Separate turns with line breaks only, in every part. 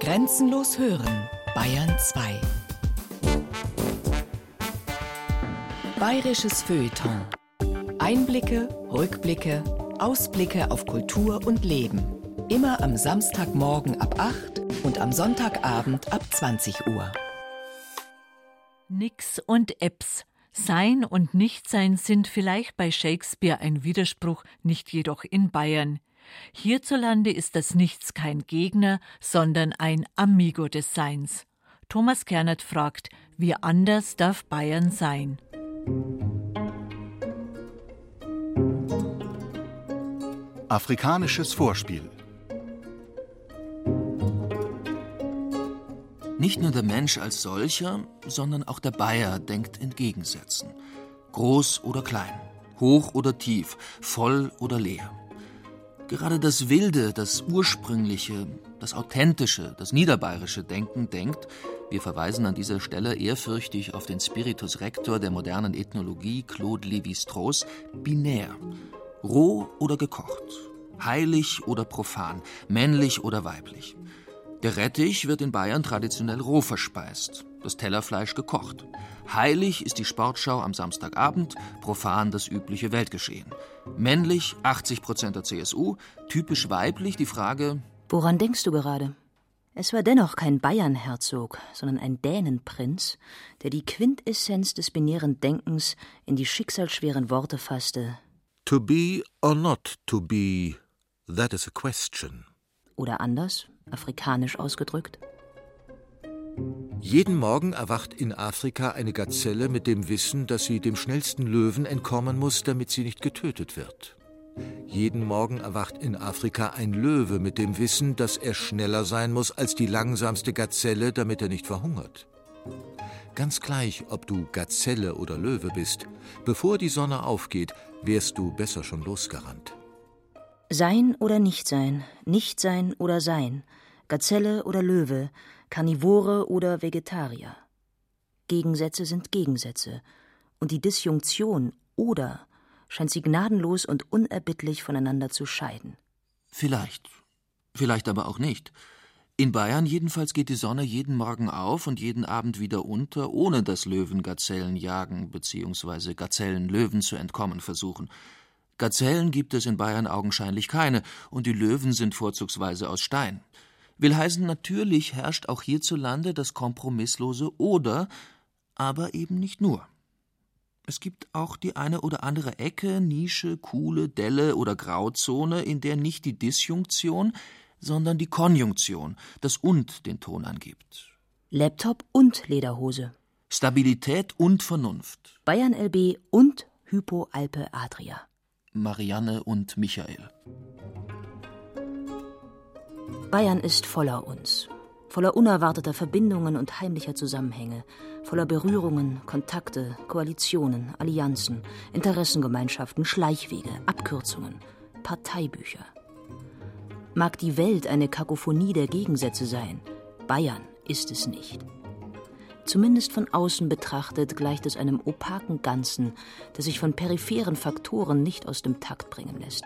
Grenzenlos hören, Bayern 2. Bayerisches Feuilleton. Einblicke, Rückblicke, Ausblicke auf Kultur und Leben. Immer am Samstagmorgen ab 8 und am Sonntagabend ab 20 Uhr.
Nix und Eps. Sein und Nichtsein sind vielleicht bei Shakespeare ein Widerspruch, nicht jedoch in Bayern. Hierzulande ist das Nichts kein Gegner, sondern ein Amigo des Seins. Thomas Kernert fragt, wie anders darf Bayern sein?
Afrikanisches Vorspiel
Nicht nur der Mensch als solcher, sondern auch der Bayer denkt in Gegensätzen. Groß oder klein, hoch oder tief, voll oder leer. Gerade das wilde, das ursprüngliche, das authentische, das niederbayerische Denken denkt, wir verweisen an dieser Stelle ehrfürchtig auf den Spiritus Rector der modernen Ethnologie Claude Lévi-Strauss, binär. Roh oder gekocht, heilig oder profan, männlich oder weiblich. Der Rettich wird in Bayern traditionell roh verspeist, das Tellerfleisch gekocht. Heilig ist die Sportschau am Samstagabend, profan das übliche Weltgeschehen. Männlich 80 Prozent der CSU, typisch weiblich die Frage:
Woran denkst du gerade? Es war dennoch kein Bayernherzog, sondern ein Dänenprinz, der die Quintessenz des binären Denkens in die schicksalsschweren Worte fasste:
To be or not to be, that is a question.
Oder anders, afrikanisch ausgedrückt.
Jeden Morgen erwacht in Afrika eine Gazelle mit dem Wissen, dass sie dem schnellsten Löwen entkommen muss, damit sie nicht getötet wird. Jeden Morgen erwacht in Afrika ein Löwe mit dem Wissen, dass er schneller sein muss als die langsamste Gazelle, damit er nicht verhungert. Ganz gleich, ob du Gazelle oder Löwe bist, bevor die Sonne aufgeht, wärst du besser schon losgerannt.
Sein oder nicht sein, nicht sein oder sein, Gazelle oder Löwe, Karnivore oder Vegetarier. Gegensätze sind Gegensätze, und die Disjunktion oder scheint sie gnadenlos und unerbittlich voneinander zu scheiden.
Vielleicht, vielleicht aber auch nicht. In Bayern jedenfalls geht die Sonne jeden Morgen auf und jeden Abend wieder unter, ohne dass Löwen Gazellen jagen bzw. Gazellen Löwen zu entkommen versuchen. Gazellen gibt es in Bayern augenscheinlich keine, und die Löwen sind vorzugsweise aus Stein. Will heißen, natürlich herrscht auch hierzulande das kompromisslose Oder, aber eben nicht nur. Es gibt auch die eine oder andere Ecke, Nische, Kuhle, Delle oder Grauzone, in der nicht die Disjunktion, sondern die Konjunktion, das und den Ton angibt.
Laptop und Lederhose.
Stabilität und Vernunft.
Bayern LB und Hypo Alpe Adria.
Marianne und Michael.
Bayern ist voller uns, voller unerwarteter Verbindungen und heimlicher Zusammenhänge, voller Berührungen, Kontakte, Koalitionen, Allianzen, Interessengemeinschaften, Schleichwege, Abkürzungen, Parteibücher. Mag die Welt eine Kakophonie der Gegensätze sein, Bayern ist es nicht. Zumindest von außen betrachtet gleicht es einem opaken Ganzen, das sich von peripheren Faktoren nicht aus dem Takt bringen lässt.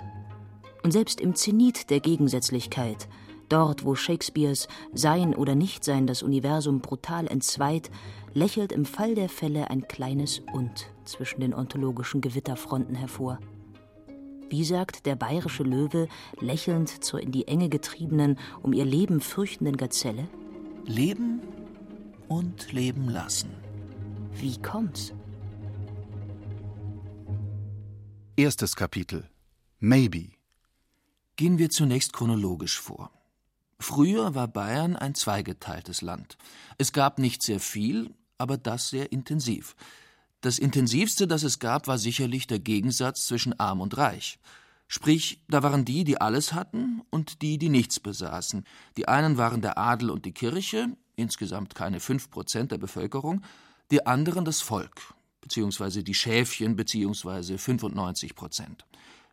Und selbst im Zenit der Gegensätzlichkeit Dort, wo Shakespeares Sein oder Nichtsein das Universum brutal entzweit, lächelt im Fall der Fälle ein kleines Und zwischen den ontologischen Gewitterfronten hervor. Wie sagt der bayerische Löwe, lächelnd zur in die Enge getriebenen, um ihr Leben fürchtenden Gazelle?
Leben und leben lassen.
Wie kommt's?
Erstes Kapitel Maybe.
Gehen wir zunächst chronologisch vor. Früher war Bayern ein zweigeteiltes Land. Es gab nicht sehr viel, aber das sehr intensiv. Das intensivste, das es gab, war sicherlich der Gegensatz zwischen arm und reich. Sprich, da waren die, die alles hatten, und die, die nichts besaßen. Die einen waren der Adel und die Kirche, insgesamt keine fünf Prozent der Bevölkerung, die anderen das Volk, beziehungsweise die Schäfchen, beziehungsweise 95 Prozent.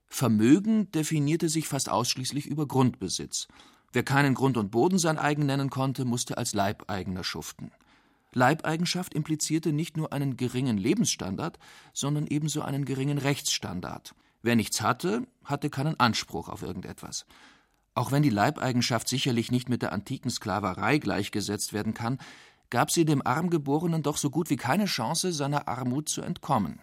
Vermögen definierte sich fast ausschließlich über Grundbesitz. Wer keinen Grund und Boden sein eigen nennen konnte, musste als Leibeigener schuften. Leibeigenschaft implizierte nicht nur einen geringen Lebensstandard, sondern ebenso einen geringen Rechtsstandard. Wer nichts hatte, hatte keinen Anspruch auf irgendetwas. Auch wenn die Leibeigenschaft sicherlich nicht mit der antiken Sklaverei gleichgesetzt werden kann, gab sie dem Armgeborenen doch so gut wie keine Chance, seiner Armut zu entkommen.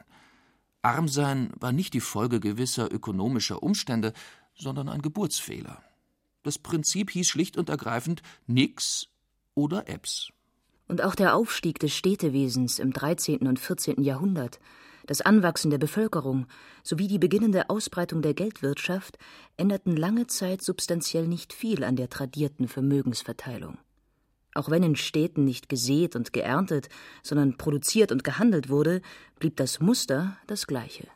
Armsein war nicht die Folge gewisser ökonomischer Umstände, sondern ein Geburtsfehler. Das Prinzip hieß schlicht und ergreifend nix oder Ebbs.
Und auch der Aufstieg des Städtewesens im 13. und 14. Jahrhundert, das Anwachsen der Bevölkerung sowie die beginnende Ausbreitung der Geldwirtschaft änderten lange Zeit substanziell nicht viel an der tradierten Vermögensverteilung. Auch wenn in Städten nicht gesät und geerntet, sondern produziert und gehandelt wurde, blieb das Muster das gleiche.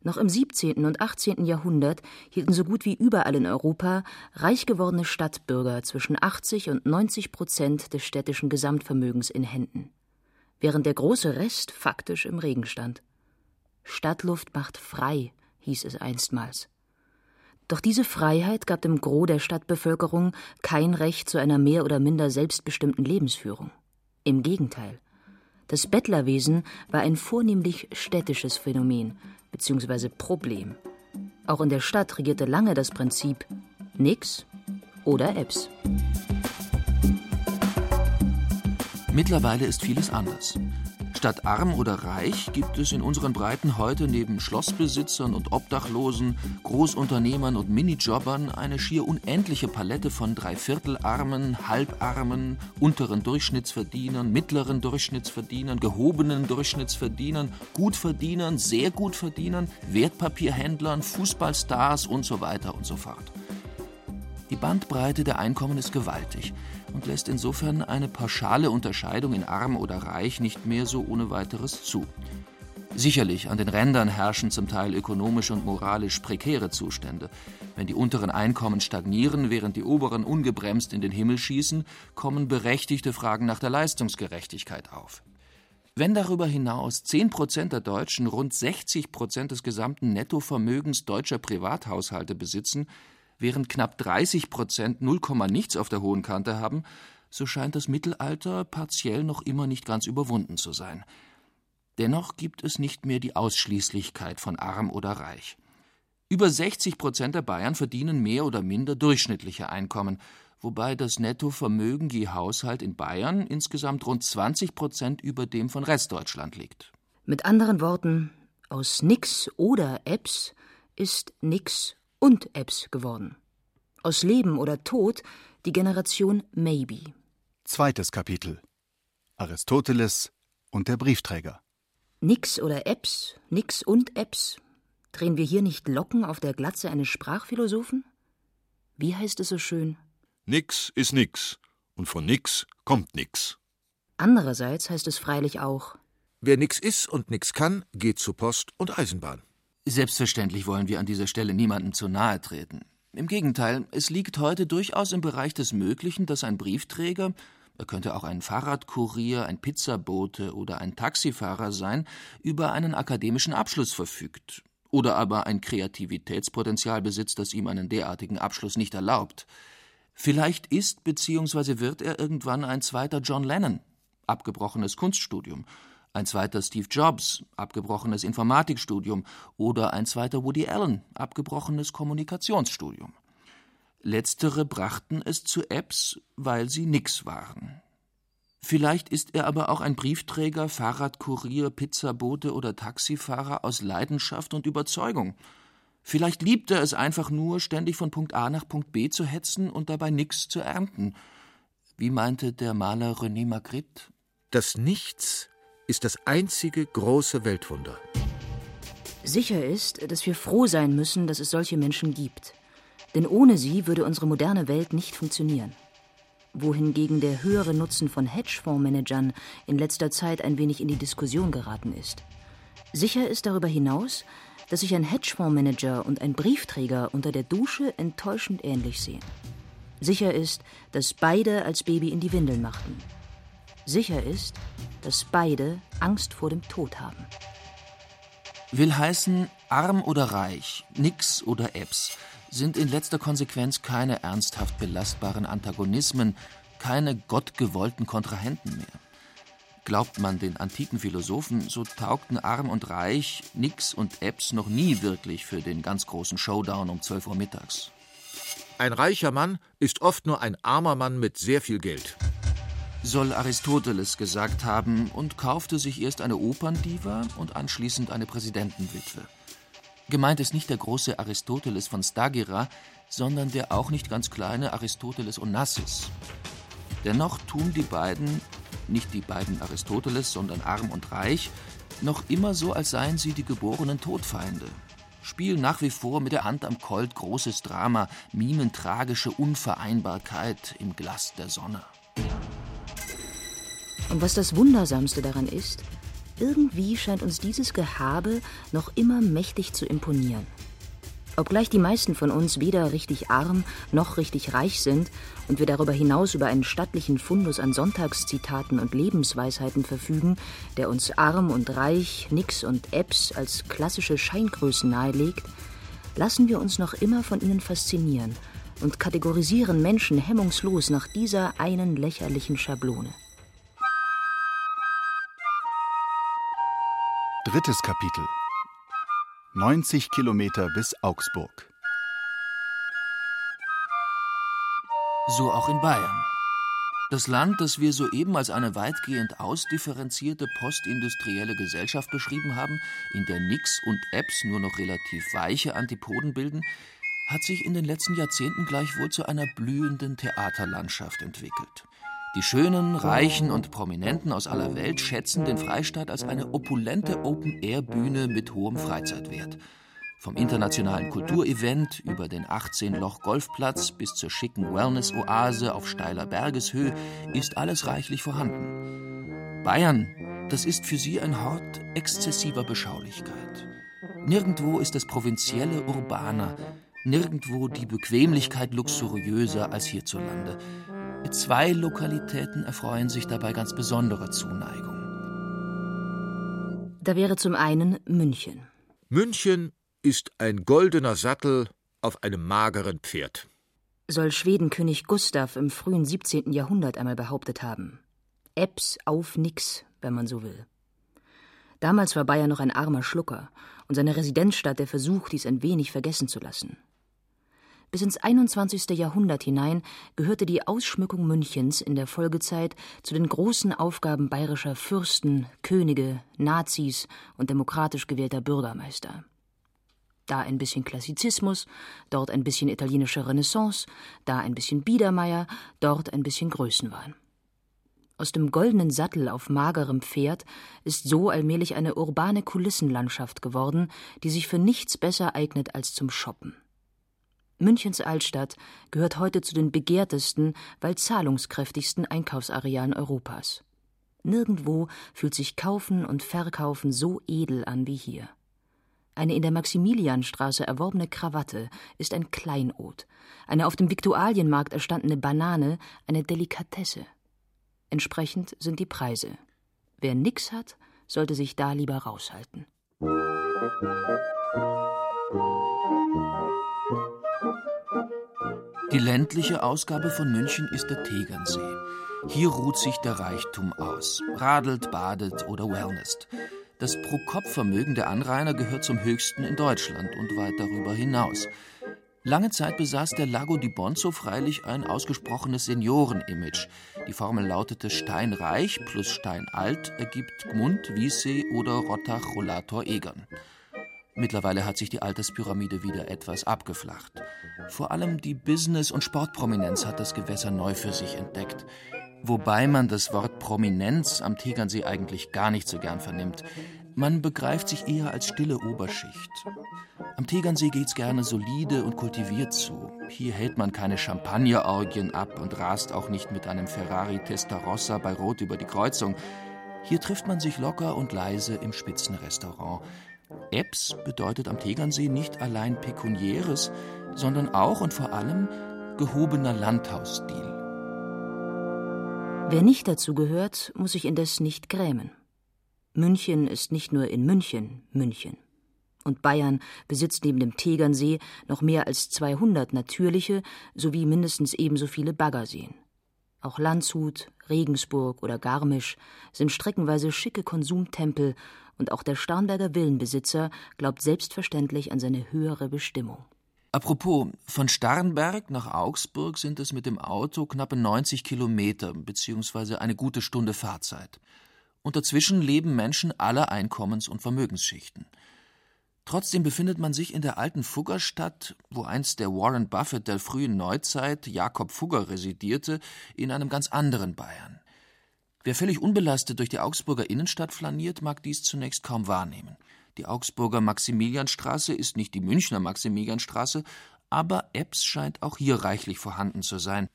Noch im 17. und 18. Jahrhundert hielten so gut wie überall in Europa reich gewordene Stadtbürger zwischen 80 und 90 Prozent des städtischen Gesamtvermögens in Händen, während der große Rest faktisch im Regen stand. Stadtluft macht frei, hieß es einstmals. Doch diese Freiheit gab dem Gros der Stadtbevölkerung kein Recht zu einer mehr oder minder selbstbestimmten Lebensführung. Im Gegenteil. Das Bettlerwesen war ein vornehmlich städtisches Phänomen bzw. Problem. Auch in der Stadt regierte lange das Prinzip nix oder Ebbs.
Mittlerweile ist vieles anders. Statt arm oder reich gibt es in unseren Breiten heute neben Schlossbesitzern und Obdachlosen, Großunternehmern und Minijobbern eine schier unendliche Palette von Dreiviertelarmen, Halbarmen, unteren Durchschnittsverdienern, mittleren Durchschnittsverdienern, gehobenen Durchschnittsverdienern, Gutverdienern, sehr Gutverdienern, Wertpapierhändlern, Fußballstars und so weiter und so fort. Die Bandbreite der Einkommen ist gewaltig und lässt insofern eine pauschale Unterscheidung in arm oder reich nicht mehr so ohne weiteres zu. Sicherlich, an den Rändern herrschen zum Teil ökonomisch und moralisch prekäre Zustände. Wenn die unteren Einkommen stagnieren, während die oberen ungebremst in den Himmel schießen, kommen berechtigte Fragen nach der Leistungsgerechtigkeit auf. Wenn darüber hinaus 10 Prozent der Deutschen rund 60 Prozent des gesamten Nettovermögens deutscher Privathaushalte besitzen, während knapp 30 Prozent 0, nichts auf der hohen Kante haben, so scheint das Mittelalter partiell noch immer nicht ganz überwunden zu sein. Dennoch gibt es nicht mehr die Ausschließlichkeit von arm oder reich. Über 60 Prozent der Bayern verdienen mehr oder minder durchschnittliche Einkommen, wobei das Nettovermögen je Haushalt in Bayern insgesamt rund 20 Prozent über dem von Restdeutschland liegt.
Mit anderen Worten, aus nix oder Ebbs ist nix und Ebbs geworden. Aus Leben oder Tod die Generation Maybe.
Zweites Kapitel. Aristoteles und der Briefträger.
Nix oder Ebbs, nix und Ebbs. Drehen wir hier nicht Locken auf der Glatze eines Sprachphilosophen? Wie heißt es so schön?
Nix ist nix und von nix kommt nix.
Andererseits heißt es freilich auch:
Wer nix ist und nix kann, geht zu Post und Eisenbahn.
Selbstverständlich wollen wir an dieser Stelle niemandem zu nahe treten. Im Gegenteil, es liegt heute durchaus im Bereich des Möglichen, dass ein Briefträger, er könnte auch ein Fahrradkurier, ein Pizzabote oder ein Taxifahrer sein, über einen akademischen Abschluss verfügt oder aber ein Kreativitätspotenzial besitzt, das ihm einen derartigen Abschluss nicht erlaubt. Vielleicht ist bzw. wird er irgendwann ein zweiter John Lennon, abgebrochenes Kunststudium, ein zweiter Steve Jobs, abgebrochenes Informatikstudium oder ein zweiter Woody Allen, abgebrochenes Kommunikationsstudium. Letztere brachten es zu Apps, weil sie nix waren. Vielleicht ist er aber auch ein Briefträger, Fahrradkurier, Pizzabote oder Taxifahrer aus Leidenschaft und Überzeugung. Vielleicht liebt er es einfach nur, ständig von Punkt A nach Punkt B zu hetzen und dabei nix zu ernten. Wie meinte der Maler René Magritte?
Das Nichts ist das einzige große Weltwunder.
Sicher ist, dass wir froh sein müssen, dass es solche Menschen gibt. Denn ohne sie würde unsere moderne Welt nicht funktionieren. Wohingegen der höhere Nutzen von Hedgefondsmanagern in letzter Zeit ein wenig in die Diskussion geraten ist. Sicher ist darüber hinaus, dass sich ein Hedgefondsmanager und ein Briefträger unter der Dusche enttäuschend ähnlich sehen. Sicher ist, dass beide als Baby in die Windeln machten. Sicher ist, dass beide Angst vor dem Tod haben.
Will heißen, arm oder reich, nix oder Ebbs, sind in letzter Konsequenz keine ernsthaft belastbaren Antagonismen, keine gottgewollten Kontrahenten mehr. Glaubt man den antiken Philosophen, so taugten arm und reich, nix und Ebbs noch nie wirklich für den ganz großen Showdown um 12 Uhr mittags.
Ein reicher Mann ist oft nur ein armer Mann mit sehr viel Geld.
Soll Aristoteles gesagt haben und kaufte sich erst eine Operndiva und anschließend eine Präsidentenwitwe. Gemeint ist nicht der große Aristoteles von Stagira, sondern der auch nicht ganz kleine Aristoteles Onassis. Dennoch tun die beiden, nicht die beiden Aristoteles, sondern arm und reich, noch immer so, als seien sie die geborenen Todfeinde. Spielen nach wie vor mit der Hand am Colt großes Drama, mimen tragische Unvereinbarkeit im Glas der Sonne.
Und was das Wundersamste daran ist, irgendwie scheint uns dieses Gehabe noch immer mächtig zu imponieren. Obgleich die meisten von uns weder richtig arm noch richtig reich sind und wir darüber hinaus über einen stattlichen Fundus an Sonntagszitaten und Lebensweisheiten verfügen, der uns arm und reich, nix und Ebbs als klassische Scheingrößen nahelegt, lassen wir uns noch immer von ihnen faszinieren und kategorisieren Menschen hemmungslos nach dieser einen lächerlichen Schablone.
Drittes Kapitel 90 Kilometer bis Augsburg.
So auch in Bayern. Das Land, das wir soeben als eine weitgehend ausdifferenzierte postindustrielle Gesellschaft beschrieben haben, in der Nix und Ebbs nur noch relativ weiche Antipoden bilden, hat sich in den letzten Jahrzehnten gleichwohl zu einer blühenden Theaterlandschaft entwickelt. Die Schönen, Reichen und Prominenten aus aller Welt schätzen den Freistaat als eine opulente Open-Air-Bühne mit hohem Freizeitwert. Vom internationalen Kulturevent über den 18-Loch-Golfplatz bis zur schicken Wellness-Oase auf steiler Bergeshöhe ist alles reichlich vorhanden. Bayern, das ist für sie ein Hort exzessiver Beschaulichkeit. Nirgendwo ist das Provinzielle urbaner, nirgendwo die Bequemlichkeit luxuriöser als hierzulande. Zwei Lokalitäten erfreuen sich dabei ganz besonderer Zuneigung.
Da wäre zum einen München.
München ist ein goldener Sattel auf einem mageren Pferd.
Soll Schwedenkönig Gustav im frühen 17. Jahrhundert einmal behauptet haben. Ebbs auf nix, wenn man so will. Damals war Bayern noch ein armer Schlucker und seine Residenzstadt der Versuch, dies ein wenig vergessen zu lassen. Bis ins 21. Jahrhundert hinein gehörte die Ausschmückung Münchens in der Folgezeit zu den großen Aufgaben bayerischer Fürsten, Könige, Nazis und demokratisch gewählter Bürgermeister. Da ein bisschen Klassizismus, dort ein bisschen italienische Renaissance, da ein bisschen Biedermeier, dort ein bisschen Größenwahn. Aus dem goldenen Sattel auf magerem Pferd ist so allmählich eine urbane Kulissenlandschaft geworden, die sich für nichts besser eignet als zum Shoppen. Münchens Altstadt gehört heute zu den begehrtesten, weil zahlungskräftigsten Einkaufsarealen Europas. Nirgendwo fühlt sich Kaufen und Verkaufen so edel an wie hier. Eine in der Maximilianstraße erworbene Krawatte ist ein Kleinod, eine auf dem Viktualienmarkt erstandene Banane eine Delikatesse. Entsprechend sind die Preise. Wer nix hat, sollte sich da lieber raushalten.
Die ländliche Ausgabe von München ist der Tegernsee. Hier ruht sich der Reichtum aus, radelt, badet oder wellnesst. Das Pro-Kopf-Vermögen der Anrainer gehört zum höchsten in Deutschland und weit darüber hinaus. Lange Zeit besaß der Lago di Bonzo freilich ein ausgesprochenes Senioren-Image. Die Formel lautete Steinreich plus Steinalt ergibt Gmund, Wiessee oder Rottach-Rollator-Egern. Mittlerweile hat sich die Alterspyramide wieder etwas abgeflacht. Vor allem die Business- und Sportprominenz hat das Gewässer neu für sich entdeckt. Wobei man das Wort Prominenz am Tegernsee eigentlich gar nicht so gern vernimmt. Man begreift sich eher als stille Oberschicht. Am Tegernsee geht's gerne solide und kultiviert zu. Hier hält man keine Champagnerorgien ab und rast auch nicht mit einem Ferrari Testarossa bei Rot über die Kreuzung. Hier trifft man sich locker und leise im Spitzenrestaurant. Ebbs bedeutet am Tegernsee nicht allein pekuniäres, sondern auch und vor allem gehobener Landhausstil.
Wer nicht dazu gehört, muss sich indes nicht grämen. München ist nicht nur in München München. Und Bayern besitzt neben dem Tegernsee noch mehr als 200 natürliche sowie mindestens ebenso viele Baggerseen. Auch Landshut, Regensburg oder Garmisch sind streckenweise schicke Konsumtempel und auch der Starnberger Villenbesitzer glaubt selbstverständlich an seine höhere Bestimmung.
Apropos, von Starnberg nach Augsburg sind es mit dem Auto knappe 90 Kilometer, beziehungsweise eine gute Stunde Fahrzeit. Und dazwischen leben Menschen aller Einkommens- und Vermögensschichten. Trotzdem befindet man sich in der alten Fuggerstadt, wo einst der Warren Buffett der frühen Neuzeit, Jakob Fugger, residierte, in einem ganz anderen Bayern. Wer völlig unbelastet durch die Augsburger Innenstadt flaniert, mag dies zunächst kaum wahrnehmen. Die Augsburger Maximilianstraße ist nicht die Münchner Maximilianstraße, aber Ebbs scheint auch hier reichlich vorhanden zu sein.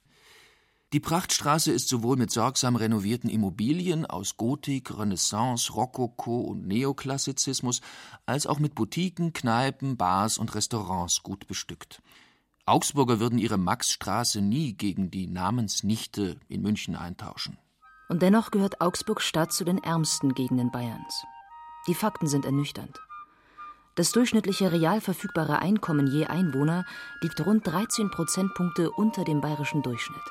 Die Prachtstraße ist sowohl mit sorgsam renovierten Immobilien aus Gotik, Renaissance, Rokoko und Neoklassizismus als auch mit Boutiquen, Kneipen, Bars und Restaurants gut bestückt. Augsburger würden ihre Maxstraße nie gegen die Namensnichte in München eintauschen.
Und dennoch gehört Augsburg Stadt zu den ärmsten Gegenden Bayerns. Die Fakten sind ernüchternd. Das durchschnittliche real verfügbare Einkommen je Einwohner liegt rund 13 Prozentpunkte unter dem bayerischen Durchschnitt.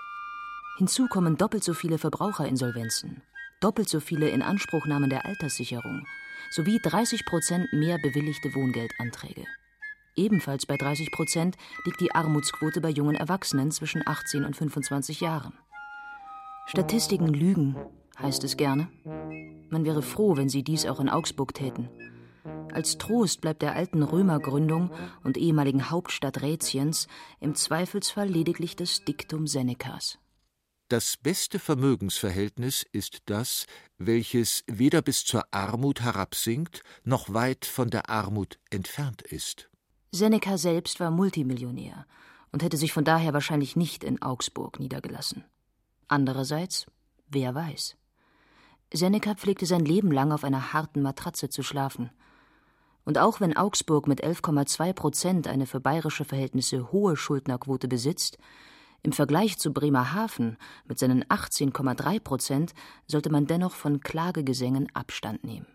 Hinzu kommen doppelt so viele Verbraucherinsolvenzen, doppelt so viele Inanspruchnahmen der Alterssicherung sowie 30 Prozent mehr bewilligte Wohngeldanträge. Ebenfalls bei 30 Prozent liegt die Armutsquote bei jungen Erwachsenen zwischen 18 und 25 Jahren. Statistiken lügen, heißt es gerne. Man wäre froh, wenn sie dies auch in Augsburg täten. Als Trost bleibt der alten Römergründung und ehemaligen Hauptstadt Rätiens im Zweifelsfall lediglich das Diktum Senecas.
Das beste Vermögensverhältnis ist das, welches weder bis zur Armut herabsinkt, noch weit von der Armut entfernt ist.
Seneca selbst war Multimillionär und hätte sich von daher wahrscheinlich nicht in Augsburg niedergelassen. Andererseits, wer weiß. Seneca pflegte sein Leben lang auf einer harten Matratze zu schlafen. Und auch wenn Augsburg mit 11,2 Prozent eine für bayerische Verhältnisse hohe Schuldnerquote besitzt, im Vergleich zu Bremerhaven mit seinen 18,3 Prozent sollte man dennoch von Klagegesängen Abstand nehmen.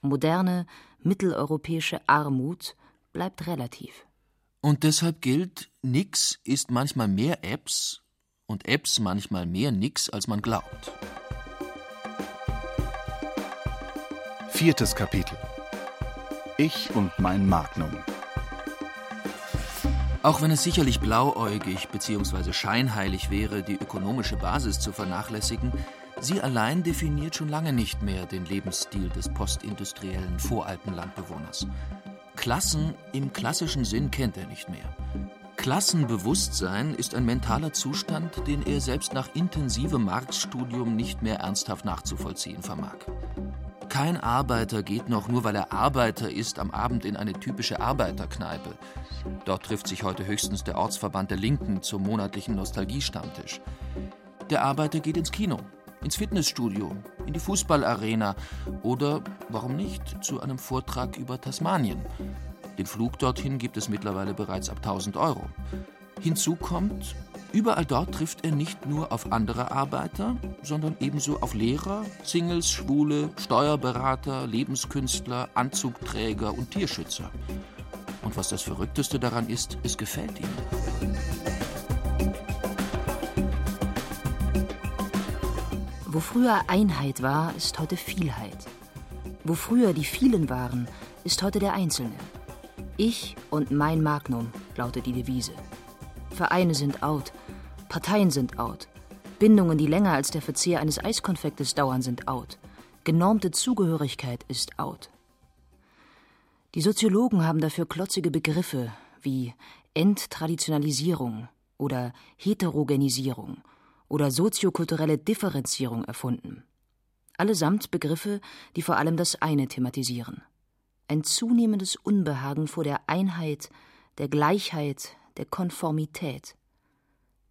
Moderne, mitteleuropäische Armut bleibt relativ.
Und deshalb gilt, nix ist manchmal mehr Apps und Apps manchmal mehr nix, als man glaubt.
Viertes Kapitel. Ich und mein Magnum.
Auch wenn es sicherlich blauäugig bzw. scheinheilig wäre, die ökonomische Basis zu vernachlässigen, sie allein definiert schon lange nicht mehr den Lebensstil des postindustriellen Voralpenlandbewohners. Klassen im klassischen Sinn kennt er nicht mehr. Klassenbewusstsein ist ein mentaler Zustand, den er selbst nach intensivem Marxstudium nicht mehr ernsthaft nachzuvollziehen vermag. Kein Arbeiter geht noch, nur weil er Arbeiter ist, am Abend in eine typische Arbeiterkneipe. Dort trifft sich heute höchstens der Ortsverband der Linken zum monatlichen Nostalgiestammtisch. Der Arbeiter geht ins Kino, ins Fitnessstudio, in die Fußballarena oder, warum nicht, zu einem Vortrag über Tasmanien. Den Flug dorthin gibt es mittlerweile bereits ab 1000 Euro. Hinzu kommt, Überall dort trifft er nicht nur auf andere Arbeiter, sondern ebenso auf Lehrer, Singles, Schwule, Steuerberater, Lebenskünstler, Anzugträger und Tierschützer. Und was das Verrückteste daran ist, es gefällt ihm.
Wo früher Einheit war, ist heute Vielheit. Wo früher die vielen waren, ist heute der Einzelne. Ich und mein Magnum lautet die Devise. Vereine sind out, Parteien sind out, Bindungen, die länger als der Verzehr eines Eiskonfektes dauern, sind out, genormte Zugehörigkeit ist out. Die Soziologen haben dafür klotzige Begriffe wie Enttraditionalisierung oder Heterogenisierung oder soziokulturelle Differenzierung erfunden. Allesamt Begriffe, die vor allem das eine thematisieren. Ein zunehmendes Unbehagen vor der Einheit, der Gleichheit, der Konformität.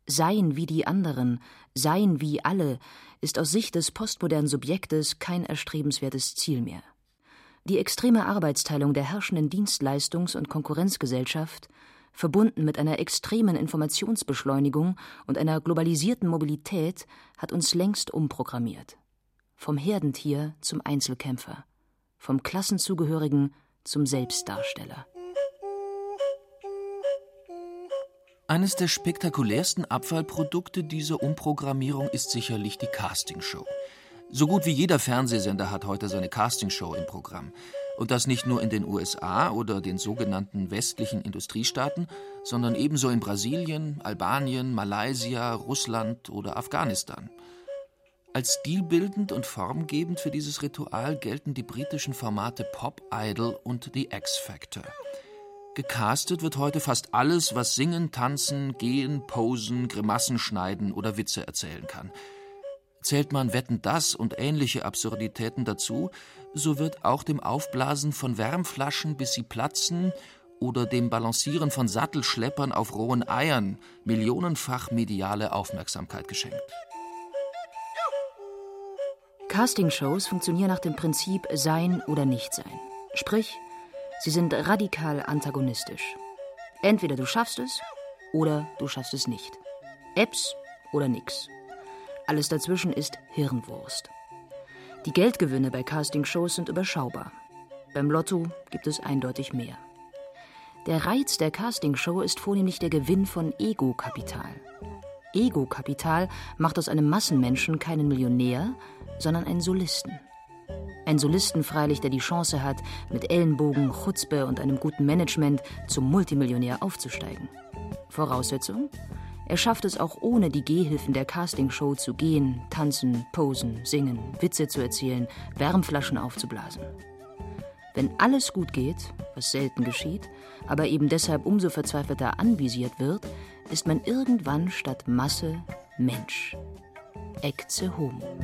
Sein wie die anderen, sein wie alle, ist aus Sicht des postmodernen Subjektes kein erstrebenswertes Ziel mehr. Die extreme Arbeitsteilung der herrschenden Dienstleistungs- und Konkurrenzgesellschaft, verbunden mit einer extremen Informationsbeschleunigung und einer globalisierten Mobilität, hat uns längst umprogrammiert. Vom Herdentier zum Einzelkämpfer, vom Klassenzugehörigen zum Selbstdarsteller.
Eines der spektakulärsten Abfallprodukte dieser Umprogrammierung ist sicherlich die Castingshow. So gut wie jeder Fernsehsender hat heute seine Castingshow im Programm. Und das nicht nur in den USA oder den sogenannten westlichen Industriestaaten, sondern ebenso in Brasilien, Albanien, Malaysia, Russland oder Afghanistan. Als stilbildend und formgebend für dieses Ritual gelten die britischen Formate Pop Idol und The X Factor. Gecastet wird heute fast alles, was singen, tanzen, gehen, posen, Grimassen schneiden oder Witze erzählen kann. Zählt man Wetten das und ähnliche Absurditäten dazu, so wird auch dem Aufblasen von Wärmflaschen, bis sie platzen, oder dem Balancieren von Sattelschleppern auf rohen Eiern millionenfach mediale Aufmerksamkeit geschenkt.
Castingshows funktionieren nach dem Prinzip Sein oder Nichtsein. Sprich, sie sind radikal antagonistisch. Entweder du schaffst es oder du schaffst es nicht. Apps oder nix. Alles dazwischen ist Hirnwurst. Die Geldgewinne bei Castingshows sind überschaubar. Beim Lotto gibt es eindeutig mehr. Der Reiz der Castingshow ist vornehmlich der Gewinn von Ego-Kapital. Ego-Kapital macht aus einem Massenmenschen keinen Millionär, sondern einen Solisten. Ein Solisten freilich, der die Chance hat, mit Ellenbogen, Chutzpe und einem guten Management zum Multimillionär aufzusteigen. Voraussetzung? Er schafft es auch ohne die Gehhilfen der Castingshow zu gehen, tanzen, posen, singen, Witze zu erzählen, Wärmflaschen aufzublasen. Wenn alles gut geht, was selten geschieht, aber eben deshalb umso verzweifelter anvisiert wird, ist man irgendwann statt Masse Mensch. Ecce homo.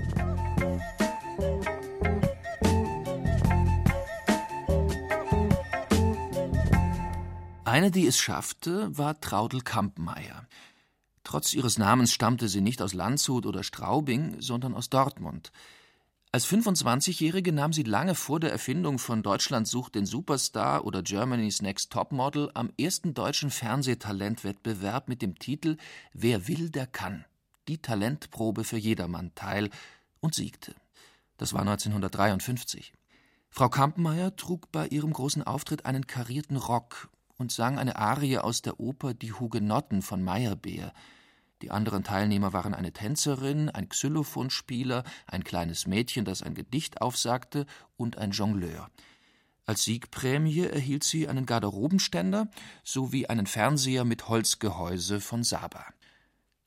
Eine, die es schaffte, war Traudel Kampmeier. Trotz ihres Namens stammte sie nicht aus Landshut oder Straubing, sondern aus Dortmund. Als 25-Jährige nahm sie lange vor der Erfindung von Deutschland sucht den Superstar oder Germany's Next Topmodel am ersten deutschen Fernsehtalentwettbewerb mit dem Titel Wer will, der kann. Die Talentprobe für jedermann teil und siegte. Das war 1953. Frau Kampmeier trug bei ihrem großen Auftritt einen karierten Rock und sang eine Arie aus der Oper Die Hugenotten von Meyerbeer. Die anderen Teilnehmer waren eine Tänzerin, ein Xylophonspieler, ein kleines Mädchen, das ein Gedicht aufsagte, und ein Jongleur. Als Siegprämie erhielt sie einen Garderobenständer sowie einen Fernseher mit Holzgehäuse von Saba.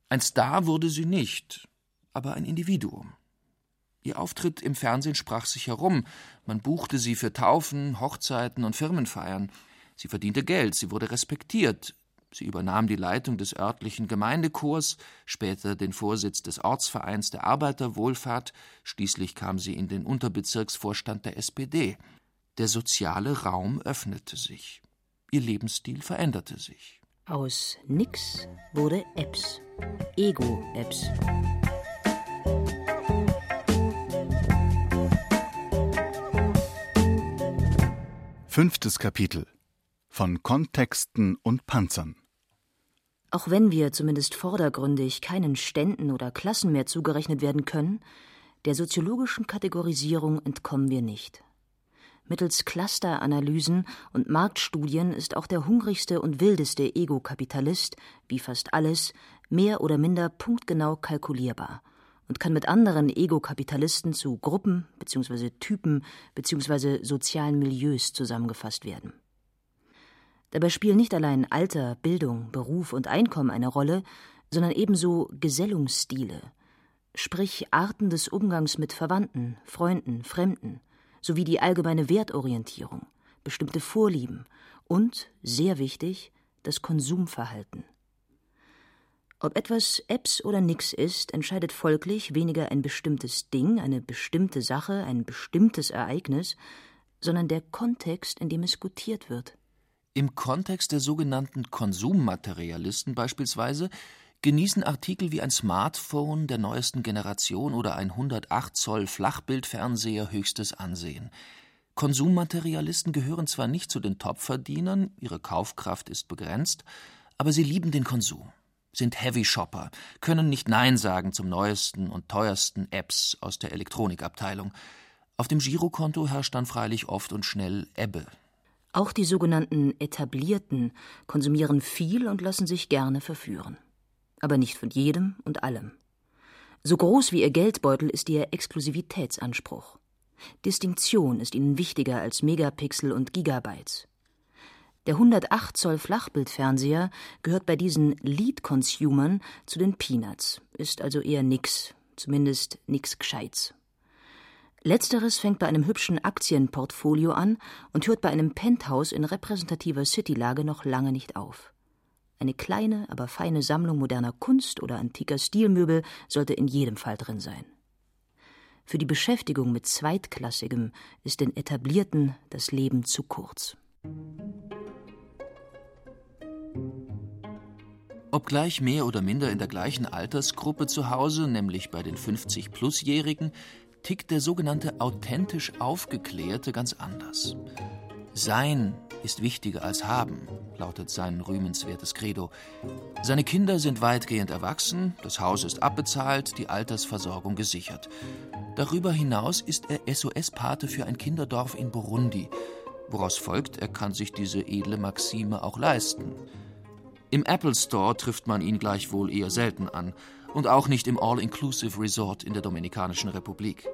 Ein Star wurde sie nicht, aber ein Individuum. Ihr Auftritt im Fernsehen sprach sich herum, man buchte sie für Taufen, Hochzeiten und Firmenfeiern. Sie verdiente Geld, sie wurde respektiert. Sie übernahm die Leitung des örtlichen Gemeindechors, später den Vorsitz des Ortsvereins der Arbeiterwohlfahrt, schließlich kam sie in den Unterbezirksvorstand der SPD. Der soziale Raum öffnete sich. Ihr Lebensstil veränderte sich.
Aus nix wurde Apps. Ego-Apps.
Fünftes Kapitel von Kontexten und Panzern.
Auch wenn wir zumindest vordergründig keinen Ständen oder Klassen mehr zugerechnet werden können, der soziologischen Kategorisierung entkommen wir nicht. Mittels Clusteranalysen und Marktstudien ist auch der hungrigste und wildeste Ego-Kapitalist, wie fast alles, mehr oder minder punktgenau kalkulierbar und kann mit anderen Ego-Kapitalisten zu Gruppen bzw. Typen bzw. sozialen Milieus zusammengefasst werden. Dabei spielen nicht allein Alter, Bildung, Beruf und Einkommen eine Rolle, sondern ebenso Gesellungsstile, sprich Arten des Umgangs mit Verwandten, Freunden, Fremden, sowie die allgemeine Wertorientierung, bestimmte Vorlieben und, sehr wichtig, das Konsumverhalten. Ob etwas Apps oder nix ist, entscheidet folglich weniger ein bestimmtes Ding, eine bestimmte Sache, ein bestimmtes Ereignis, sondern der Kontext, in dem es gutiert wird.
Im Kontext der sogenannten Konsummaterialisten beispielsweise genießen Artikel wie ein Smartphone der neuesten Generation oder ein 108 Zoll Flachbildfernseher höchstes Ansehen. Konsummaterialisten gehören zwar nicht zu den Topverdienern, ihre Kaufkraft ist begrenzt, aber sie lieben den Konsum, sind Heavy Shopper, können nicht Nein sagen zum neuesten und teuersten Apps aus der Elektronikabteilung. Auf dem Girokonto herrscht dann freilich oft und schnell Ebbe,
auch die sogenannten Etablierten konsumieren viel und lassen sich gerne verführen. Aber nicht von jedem und allem. So groß wie ihr Geldbeutel ist ihr Exklusivitätsanspruch. Distinktion ist ihnen wichtiger als Megapixel und Gigabytes. Der 108 Zoll Flachbildfernseher gehört bei diesen Lead-Consumern zu den Peanuts, ist also eher nix, zumindest nix Gescheites. Letzteres fängt bei einem hübschen Aktienportfolio an und hört bei einem Penthouse in repräsentativer Citylage noch lange nicht auf. Eine kleine, aber feine Sammlung moderner Kunst oder antiker Stilmöbel sollte in jedem Fall drin sein. Für die Beschäftigung mit Zweitklassigem ist den Etablierten das Leben zu kurz.
Obgleich mehr oder minder in der gleichen Altersgruppe zu Hause, nämlich bei den 50-Plus-Jährigen, tickt der sogenannte authentisch Aufgeklärte ganz anders. Sein ist wichtiger als haben, lautet sein rühmenswertes Credo. Seine Kinder sind weitgehend erwachsen, das Haus ist abbezahlt, die Altersversorgung gesichert. Darüber hinaus ist er SOS-Pate für ein Kinderdorf in Burundi, woraus folgt, er kann sich diese edle Maxime auch leisten. Im Apple Store trifft man ihn gleichwohl eher selten an und auch nicht im All-Inclusive Resort in der Dominikanischen Republik.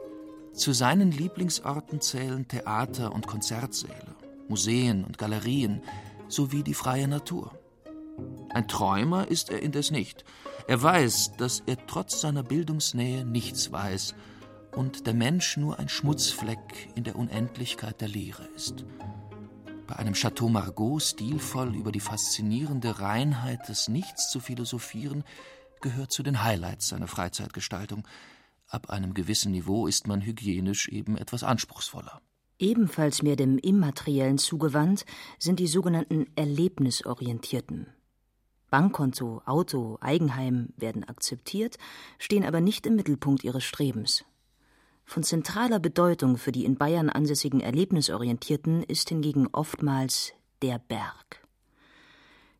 Zu seinen Lieblingsorten zählen Theater und Konzertsäle, Museen und Galerien sowie die freie Natur. Ein Träumer ist er indes nicht. Er weiß, dass er trotz seiner Bildungsnähe nichts weiß und der Mensch nur ein Schmutzfleck in der Unendlichkeit der Leere ist bei einem Chateau Margaux stilvoll über die faszinierende Reinheit des Nichts zu philosophieren, gehört zu den Highlights seiner Freizeitgestaltung. Ab einem gewissen Niveau ist man hygienisch eben etwas anspruchsvoller.
Ebenfalls mehr dem Immateriellen zugewandt sind die sogenannten Erlebnisorientierten. Bankkonto, Auto, Eigenheim werden akzeptiert, stehen aber nicht im Mittelpunkt ihres Strebens. Von zentraler Bedeutung für die in Bayern ansässigen Erlebnisorientierten ist hingegen oftmals der Berg.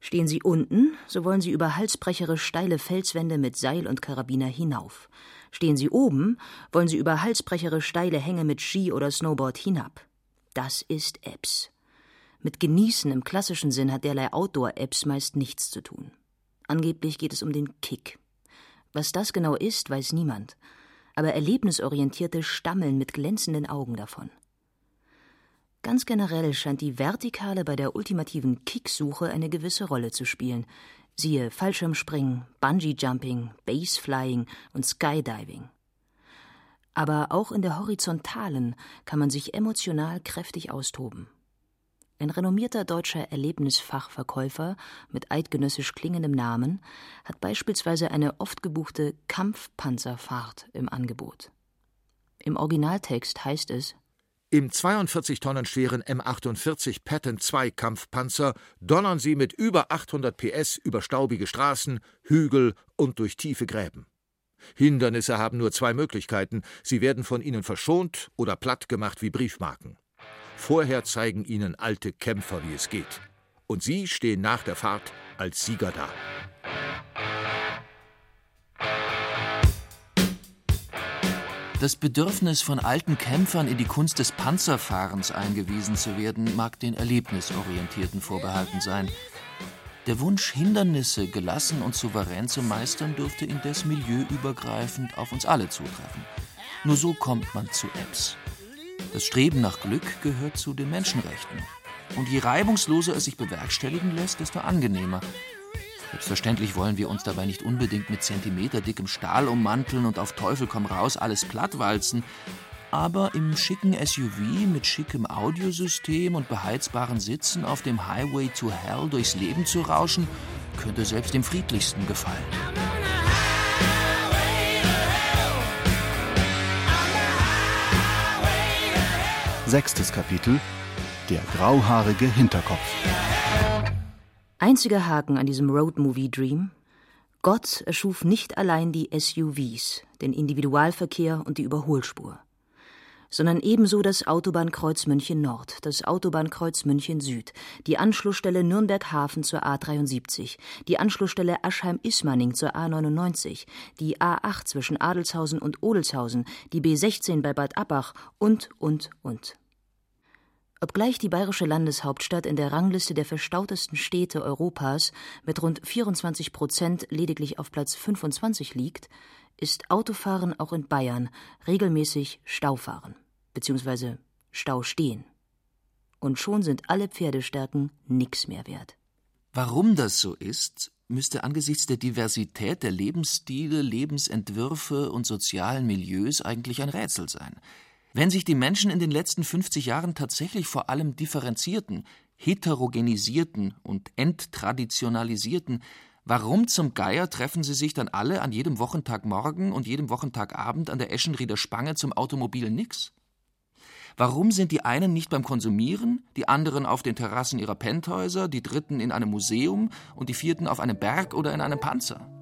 Stehen Sie unten, so wollen Sie über halsbrechere steile Felswände mit Seil und Karabiner hinauf. Stehen Sie oben, wollen Sie über halsbrechere steile Hänge mit Ski oder Snowboard hinab. Das ist Apps. Mit Genießen im klassischen Sinn hat derlei Outdoor-Apps meist nichts zu tun. Angeblich geht es um den Kick. Was das genau ist, weiß niemand aber Erlebnisorientierte stammeln mit glänzenden Augen davon. Ganz generell scheint die Vertikale bei der ultimativen Kicksuche eine gewisse Rolle zu spielen. Siehe Fallschirmspringen, Bungee-Jumping, Baseflying und Skydiving. Aber auch in der Horizontalen kann man sich emotional kräftig austoben. Ein renommierter deutscher Erlebnisfachverkäufer mit eidgenössisch klingendem Namen hat beispielsweise eine oft gebuchte Kampfpanzerfahrt im Angebot. Im Originaltext heißt es
im 42 Tonnen schweren M48 Patton II Kampfpanzer donnern sie mit über 800 PS über staubige Straßen, Hügel und durch tiefe Gräben. Hindernisse haben nur zwei Möglichkeiten: sie werden von ihnen verschont oder platt gemacht wie Briefmarken. Vorher zeigen ihnen alte Kämpfer, wie es geht. Und sie stehen nach der Fahrt als Sieger da.
Das Bedürfnis von alten Kämpfern in die Kunst des Panzerfahrens eingewiesen zu werden, mag den Erlebnisorientierten vorbehalten sein. Der Wunsch, Hindernisse gelassen und souverän zu meistern, dürfte indes milieuübergreifend auf uns alle zutreffen. Nur so kommt man zu Apps. Das Streben nach Glück gehört zu den Menschenrechten. Und je reibungsloser es sich bewerkstelligen lässt, desto angenehmer. Selbstverständlich wollen wir uns dabei nicht unbedingt mit zentimeterdickem Stahl ummanteln und auf Teufel komm raus alles plattwalzen. Aber im schicken SUV mit schickem Audiosystem und beheizbaren Sitzen auf dem Highway to Hell durchs Leben zu rauschen, könnte selbst dem Friedlichsten gefallen.
Sechstes Kapitel Der grauhaarige Hinterkopf.
Einziger Haken an diesem Roadmovie Dream. Gott erschuf nicht allein die SUVs, den Individualverkehr und die Überholspur sondern ebenso das Autobahnkreuz München Nord, das Autobahnkreuz München Süd, die Anschlussstelle Nürnberg Hafen zur A73, die Anschlussstelle Aschheim-Ismaning zur A99, die A8 zwischen Adelshausen und Odelshausen, die B16 bei Bad Abbach und, und, und. Obgleich die bayerische Landeshauptstadt in der Rangliste der verstautesten Städte Europas mit rund 24 Prozent lediglich auf Platz 25 liegt, ist Autofahren auch in Bayern regelmäßig Staufahren. beziehungsweise Stau stehen. Und schon sind alle Pferdestärken nix mehr wert.
Warum das so ist, müsste angesichts der Diversität der Lebensstile, Lebensentwürfe und sozialen Milieus eigentlich ein Rätsel sein. Wenn sich die Menschen in den letzten 50 Jahren tatsächlich vor allem differenzierten, heterogenisierten und enttraditionalisierten, warum zum Geier treffen sie sich dann alle an jedem Wochentagmorgen und jedem Wochentagabend an der Eschenrieder Spange zum automobilen Nix? Warum sind die einen nicht beim Konsumieren, die anderen auf den Terrassen ihrer Penthäuser, die dritten in einem Museum und die vierten auf einem Berg oder in einem Panzer?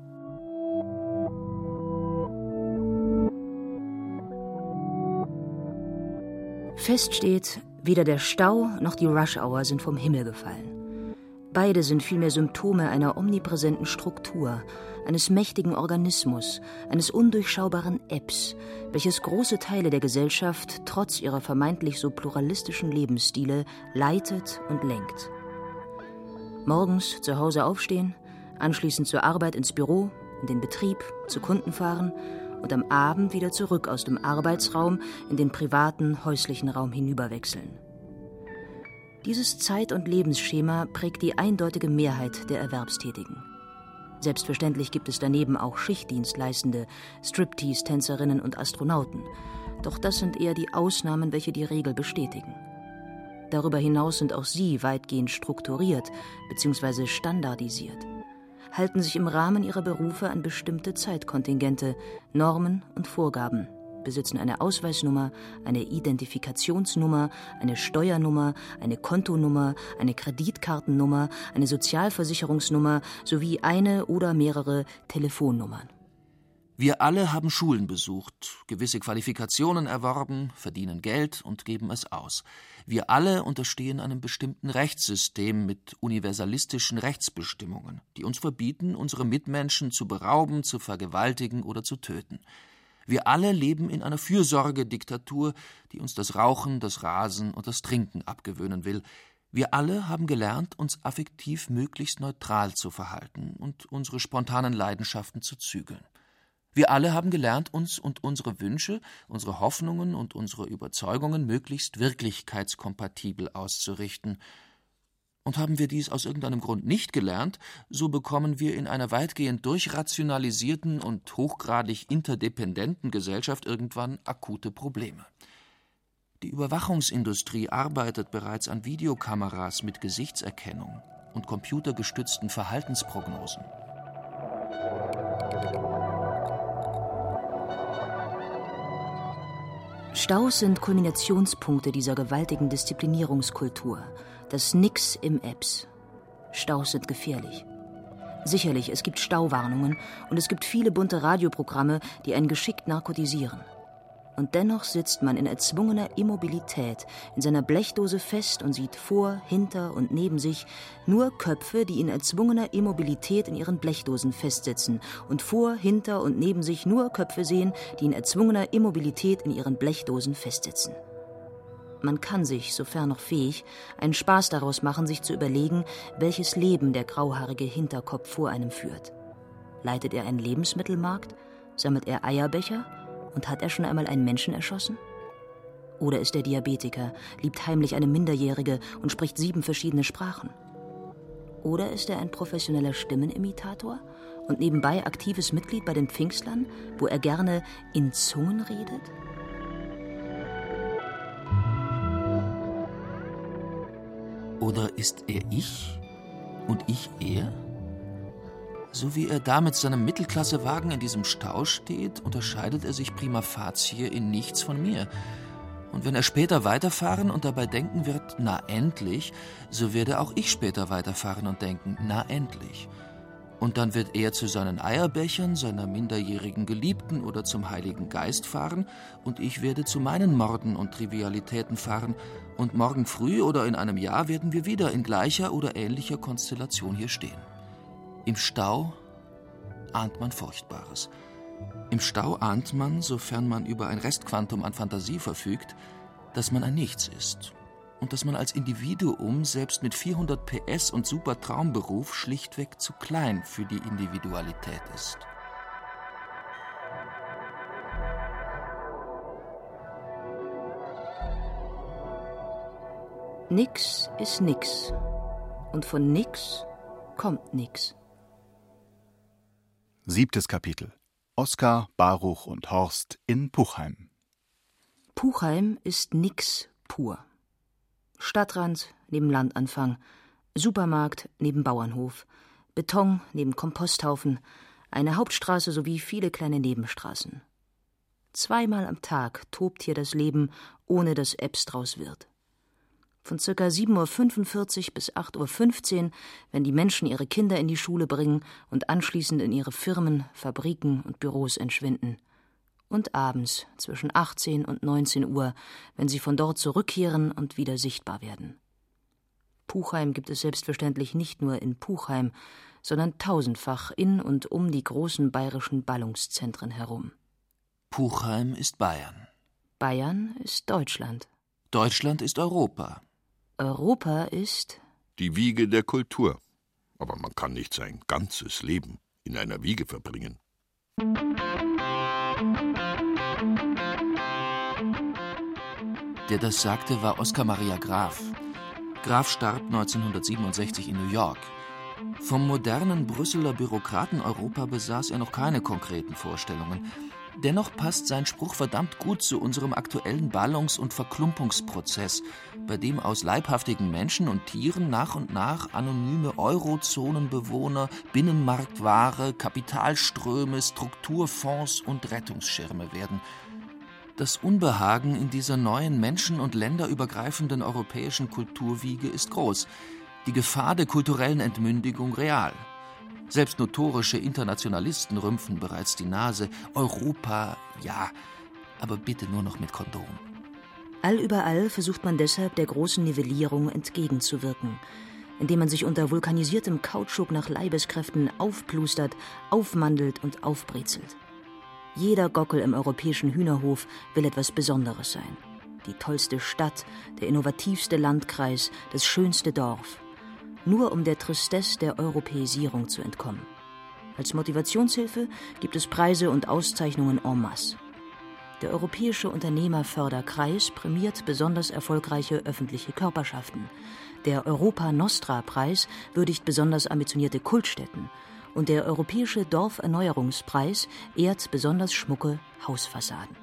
Fest steht, weder der Stau noch die Rush-Hour sind vom Himmel gefallen. Beide sind vielmehr Symptome einer omnipräsenten Struktur, eines mächtigen Organismus, eines undurchschaubaren Apps, welches große Teile der Gesellschaft trotz ihrer vermeintlich so pluralistischen Lebensstile leitet und lenkt. Morgens zu Hause aufstehen, anschließend zur Arbeit ins Büro, in den Betrieb, zu Kunden fahren und am Abend wieder zurück aus dem Arbeitsraum in den privaten, häuslichen Raum hinüberwechseln. Dieses Zeit- und Lebensschema prägt die eindeutige Mehrheit der Erwerbstätigen. Selbstverständlich gibt es daneben auch Schichtdienstleistende, Striptease-Tänzerinnen und Astronauten. Doch das sind eher die Ausnahmen, welche die Regel bestätigen. Darüber hinaus sind auch sie weitgehend strukturiert bzw. standardisiert, halten sich im Rahmen ihrer Berufe an bestimmte Zeitkontingente, Normen und Vorgaben besitzen eine Ausweisnummer, eine Identifikationsnummer, eine Steuernummer, eine Kontonummer, eine Kreditkartennummer, eine Sozialversicherungsnummer sowie eine oder mehrere Telefonnummern.
Wir alle haben Schulen besucht, gewisse Qualifikationen erworben, verdienen Geld und geben es aus. Wir alle unterstehen einem bestimmten Rechtssystem mit universalistischen Rechtsbestimmungen, die uns verbieten, unsere Mitmenschen zu berauben, zu vergewaltigen oder zu töten. Wir alle leben in einer Fürsorgediktatur, die uns das Rauchen, das Rasen und das Trinken abgewöhnen will. Wir alle haben gelernt, uns affektiv möglichst neutral zu verhalten und unsere spontanen Leidenschaften zu zügeln. Wir alle haben gelernt, uns und unsere Wünsche, unsere Hoffnungen und unsere Überzeugungen möglichst wirklichkeitskompatibel auszurichten und haben wir dies aus irgendeinem Grund nicht gelernt, so bekommen wir in einer weitgehend durchrationalisierten und hochgradig interdependenten Gesellschaft irgendwann akute Probleme. Die Überwachungsindustrie arbeitet bereits an Videokameras mit Gesichtserkennung und computergestützten Verhaltensprognosen.
Staus sind Kulminationspunkte dieser gewaltigen Disziplinierungskultur – das Nix im Apps. Staus sind gefährlich. Sicherlich, es gibt Stauwarnungen und es gibt viele bunte Radioprogramme, die einen geschickt narkotisieren. Und dennoch sitzt man in erzwungener Immobilität in seiner Blechdose fest und sieht vor, hinter und neben sich nur Köpfe, die in erzwungener Immobilität in ihren Blechdosen festsitzen und vor, hinter und neben sich nur Köpfe sehen, die in erzwungener Immobilität in ihren Blechdosen festsitzen. Man kann sich, sofern noch fähig, einen Spaß daraus machen, sich zu überlegen, welches Leben der grauhaarige Hinterkopf vor einem führt. Leitet er einen Lebensmittelmarkt? Sammelt er Eierbecher? Und hat er schon einmal einen Menschen erschossen? Oder ist er Diabetiker, liebt heimlich eine Minderjährige und spricht sieben verschiedene Sprachen? Oder ist er ein professioneller Stimmenimitator und nebenbei aktives Mitglied bei den Pfingstlern, wo er gerne in Zungen redet?
Oder ist er ich und ich er? So wie er da mit seinem Mittelklassewagen in diesem Stau steht, unterscheidet er sich prima facie in nichts von mir. Und wenn er später weiterfahren und dabei denken wird, na endlich, so werde auch ich später weiterfahren und denken, na endlich. Und dann wird er zu seinen Eierbechern, seiner minderjährigen Geliebten oder zum Heiligen Geist fahren, und ich werde zu meinen Morden und Trivialitäten fahren, und morgen früh oder in einem Jahr werden wir wieder in gleicher oder ähnlicher Konstellation hier stehen. Im Stau ahnt man Furchtbares. Im Stau ahnt man, sofern man über ein Restquantum an Fantasie verfügt, dass man ein Nichts ist und dass man als Individuum selbst mit 400 PS und super Traumberuf schlichtweg zu klein für die Individualität ist.
Nix ist nix. Und von nix kommt nix.
Siebtes Kapitel. Oskar, Baruch und Horst in Puchheim.
Puchheim ist nix pur. Stadtrand neben Landanfang, Supermarkt neben Bauernhof, Beton neben Komposthaufen, eine Hauptstraße sowie viele kleine Nebenstraßen. Zweimal am Tag tobt hier das Leben, ohne dass Ebbs draus wird. Von ca. 7.45 Uhr bis 8.15 Uhr, wenn die Menschen ihre Kinder in die Schule bringen und anschließend in ihre Firmen, Fabriken und Büros entschwinden. Und abends zwischen 18 und 19 Uhr, wenn sie von dort zurückkehren und wieder sichtbar werden. Puchheim gibt es selbstverständlich nicht nur in Puchheim, sondern tausendfach in und um die großen bayerischen Ballungszentren herum.
Puchheim ist Bayern.
Bayern ist Deutschland.
Deutschland ist Europa.
Europa ist
Die Wiege der Kultur. Aber man kann nicht sein ganzes Leben in einer Wiege verbringen.
Der das sagte, war Oskar Maria Graf. Graf starb 1967 in New York. Vom modernen Brüsseler Bürokraten-Europa besaß er noch keine konkreten Vorstellungen. Dennoch passt sein Spruch verdammt gut zu unserem aktuellen Ballungs- und Verklumpungsprozess, bei dem aus leibhaftigen Menschen und Tieren nach und nach anonyme Eurozonenbewohner, Binnenmarktware, Kapitalströme, Strukturfonds und Rettungsschirme werden. Das Unbehagen in dieser neuen menschen- und länderübergreifenden europäischen Kulturwiege ist groß, die Gefahr der kulturellen Entmündigung real. Selbst notorische Internationalisten rümpfen bereits die Nase. Europa, ja, aber bitte nur noch mit Kondom.
Allüberall versucht man deshalb der großen Nivellierung entgegenzuwirken, indem man sich unter vulkanisiertem Kautschuk nach Leibeskräften aufplustert, aufmandelt und aufbrezelt. Jeder Gockel im europäischen Hühnerhof will etwas Besonderes sein. Die tollste Stadt, der innovativste Landkreis, das schönste Dorf. Nur um der Tristesse der Europäisierung zu entkommen. Als Motivationshilfe gibt es Preise und Auszeichnungen en masse. Der Europäische Unternehmerförderkreis prämiert besonders erfolgreiche öffentliche Körperschaften. Der Europa Nostra Preis würdigt besonders ambitionierte Kultstätten und der Europäische Dorferneuerungspreis ehrt besonders schmucke Hausfassaden.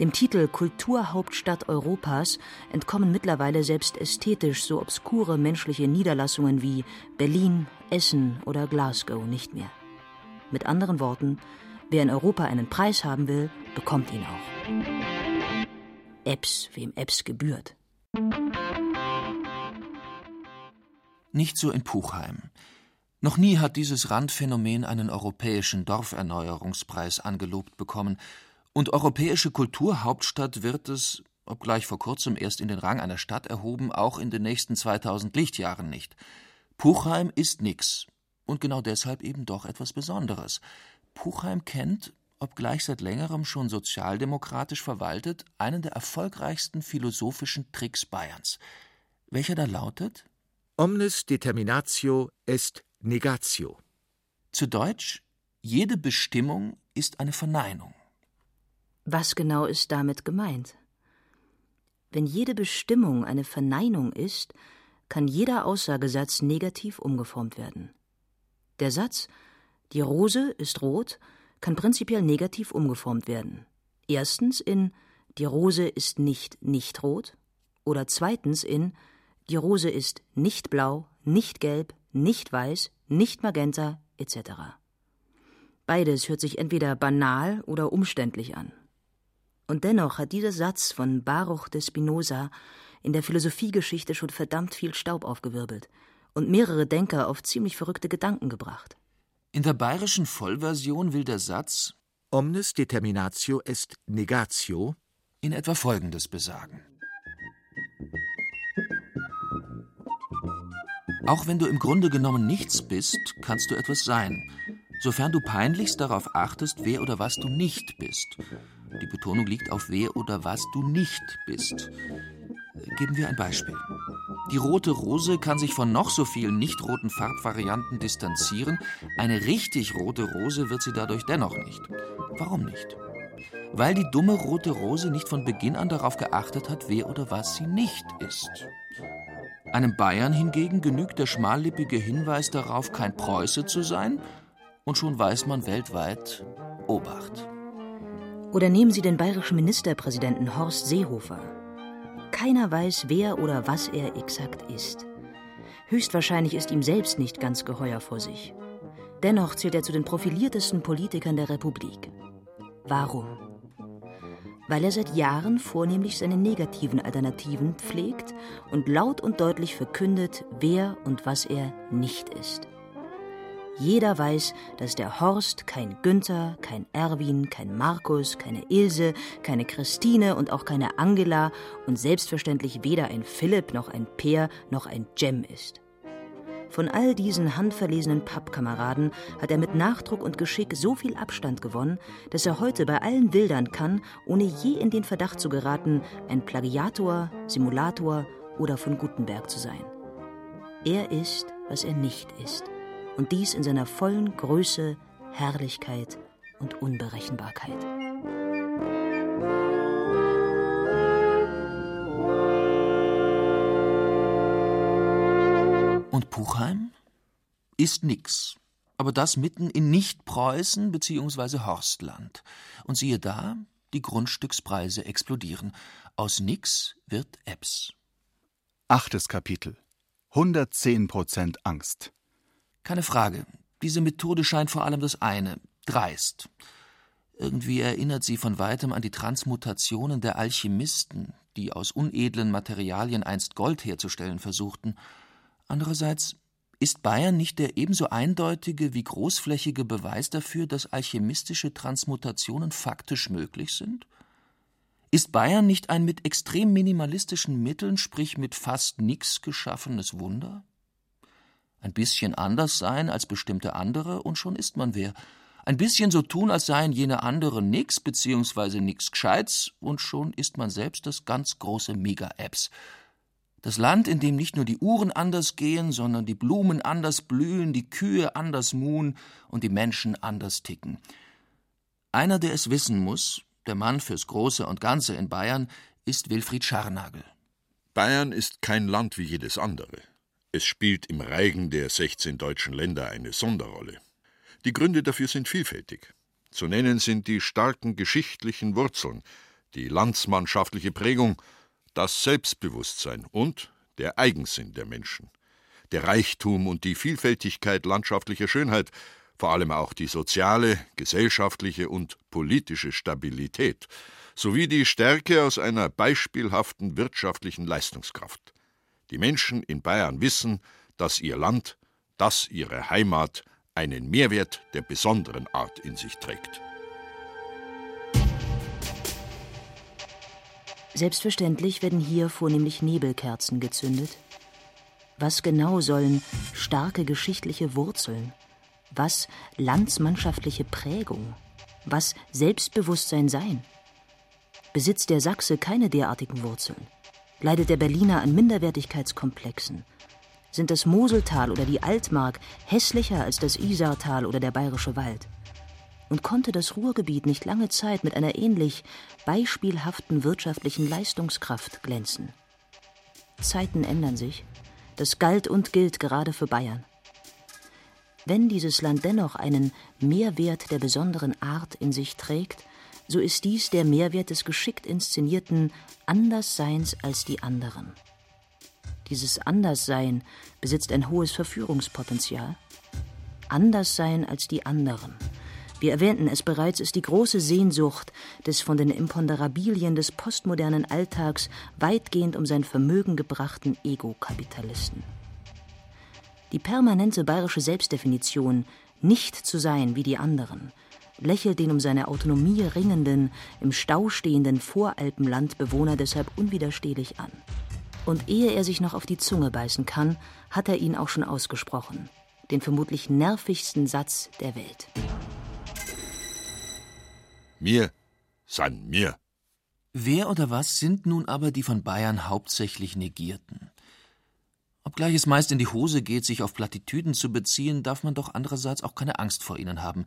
Dem Titel Kulturhauptstadt Europas entkommen mittlerweile selbst ästhetisch so obskure menschliche Niederlassungen wie Berlin, Essen oder Glasgow nicht mehr. Mit anderen Worten, wer in Europa einen Preis haben will, bekommt ihn auch. Ebbs, wem Ebbs gebührt.
Nicht so in Puchheim. Noch nie hat dieses Randphänomen einen europäischen Dorferneuerungspreis angelobt bekommen, und europäische Kulturhauptstadt wird es, obgleich vor kurzem erst in den Rang einer Stadt erhoben, auch in den nächsten 2000 Lichtjahren nicht. Puchheim ist nix und genau deshalb eben doch etwas Besonderes. Puchheim kennt, obgleich seit längerem schon sozialdemokratisch verwaltet, einen der erfolgreichsten philosophischen Tricks Bayerns. Welcher da lautet?
Omnis determinatio est negatio.
Zu Deutsch, jede Bestimmung ist eine Verneinung.
Was genau ist damit gemeint? Wenn jede Bestimmung eine Verneinung ist, kann jeder Aussagesatz negativ umgeformt werden. Der Satz Die Rose ist rot kann prinzipiell negativ umgeformt werden. Erstens in Die Rose ist nicht nicht rot oder zweitens in Die Rose ist nicht blau, nicht gelb, nicht weiß, nicht magenta etc. Beides hört sich entweder banal oder umständlich an. Und dennoch hat dieser Satz von Baruch de Spinoza in der Philosophiegeschichte schon verdammt viel Staub aufgewirbelt und mehrere Denker auf ziemlich verrückte Gedanken gebracht.
In der bayerischen Vollversion will der Satz
Omnis determinatio est negatio
in etwa Folgendes besagen. Auch wenn du im Grunde genommen nichts bist, kannst du etwas sein, sofern du peinlichst darauf achtest, wer oder was du nicht bist. Die Betonung liegt auf wer oder was du nicht bist. Geben wir ein Beispiel. Die rote Rose kann sich von noch so vielen nicht roten Farbvarianten distanzieren. Eine richtig rote Rose wird sie dadurch dennoch nicht. Warum nicht? weil die dumme rote Rose nicht von Beginn an darauf geachtet hat, wer oder was sie nicht ist. Einem Bayern hingegen genügt der schmallippige Hinweis darauf, kein Preuße zu sein, und schon weiß man weltweit Obacht.
Oder nehmen Sie den bayerischen Ministerpräsidenten Horst Seehofer. Keiner weiß, wer oder was er exakt ist. Höchstwahrscheinlich ist ihm selbst nicht ganz geheuer vor sich. Dennoch zählt er zu den profiliertesten Politikern der Republik. Warum? Weil er seit Jahren vornehmlich seine negativen Alternativen pflegt und laut und deutlich verkündet, wer und was er nicht ist. Jeder weiß, dass der Horst kein Günther, kein Erwin, kein Markus, keine Ilse, keine Christine und auch keine Angela und selbstverständlich weder ein Philipp noch ein Peer noch ein Jem ist. Von all diesen handverlesenen Pappkameraden hat er mit Nachdruck und Geschick so viel Abstand gewonnen, dass er heute bei allen wildern kann, ohne je in den Verdacht zu geraten, ein Plagiator, Simulator oder von Gutenberg zu sein. Er ist, was er nicht ist und dies in seiner vollen Größe, Herrlichkeit und Unberechenbarkeit.
Und Puchheim ist nix, aber das mitten in Nicht-Preußen bzw. Horstland. Und siehe da, die Grundstückspreise explodieren. Aus nix wird Ebbs.
Achtes Kapitel 110 Prozent Angst.
Keine Frage. Diese Methode scheint vor allem das eine, dreist. Irgendwie erinnert sie von weitem an die Transmutationen der Alchemisten, die aus unedlen Materialien einst Gold herzustellen versuchten. Andererseits ist Bayern nicht der ebenso eindeutige wie großflächige Beweis dafür, dass alchemistische Transmutationen faktisch möglich sind? Ist Bayern nicht ein mit extrem minimalistischen Mitteln, sprich mit fast nix geschaffenes Wunder? Ein bisschen anders sein als bestimmte andere und schon ist man wer. Ein bisschen so tun, als seien jene anderen nix beziehungsweise nix Gescheits und schon ist man selbst das ganz große Mega-Apps. Das Land, in dem nicht nur die Uhren anders gehen, sondern die Blumen anders blühen, die Kühe anders muhen und die Menschen anders ticken. Einer, der es wissen muss, der Mann fürs Große und Ganze in Bayern, ist Wilfried Scharnagel.
Bayern ist kein Land wie jedes andere. Es spielt im Reigen der 16 deutschen Länder eine Sonderrolle. Die Gründe dafür sind vielfältig. Zu nennen sind die starken geschichtlichen Wurzeln, die landsmannschaftliche Prägung, das Selbstbewusstsein und der Eigensinn der Menschen, der Reichtum und die Vielfältigkeit landschaftlicher Schönheit, vor allem auch die soziale, gesellschaftliche und politische Stabilität, sowie die Stärke aus einer beispielhaften wirtschaftlichen Leistungskraft. Die Menschen in Bayern wissen, dass ihr Land, dass ihre Heimat einen Mehrwert der besonderen Art in sich trägt.
Selbstverständlich werden hier vornehmlich Nebelkerzen gezündet. Was genau sollen starke geschichtliche Wurzeln? Was landsmannschaftliche Prägung? Was Selbstbewusstsein sein? Besitzt der Sachse keine derartigen Wurzeln? Leidet der Berliner an Minderwertigkeitskomplexen? Sind das Moseltal oder die Altmark hässlicher als das Isartal oder der Bayerische Wald? Und konnte das Ruhrgebiet nicht lange Zeit mit einer ähnlich beispielhaften wirtschaftlichen Leistungskraft glänzen? Zeiten ändern sich. Das galt und gilt gerade für Bayern. Wenn dieses Land dennoch einen Mehrwert der besonderen Art in sich trägt, so ist dies der Mehrwert des geschickt inszenierten Andersseins als die anderen. Dieses Anderssein besitzt ein hohes Verführungspotenzial. Anderssein als die anderen. Wir erwähnten es bereits, ist die große Sehnsucht des von den Imponderabilien des postmodernen Alltags weitgehend um sein Vermögen gebrachten Ego-Kapitalisten. Die permanente bayerische Selbstdefinition, nicht zu sein wie die anderen, lächelt den um seine Autonomie ringenden, im Stau stehenden Voralpenlandbewohner deshalb unwiderstehlich an. Und ehe er sich noch auf die Zunge beißen kann, hat er ihn auch schon ausgesprochen. Den vermutlich nervigsten Satz der Welt.
Mir san mir.
Wer oder was sind nun aber die von Bayern hauptsächlich Negierten? Obgleich es meist in die Hose geht, sich auf Plattitüden zu beziehen, darf man doch andererseits auch keine Angst vor ihnen haben.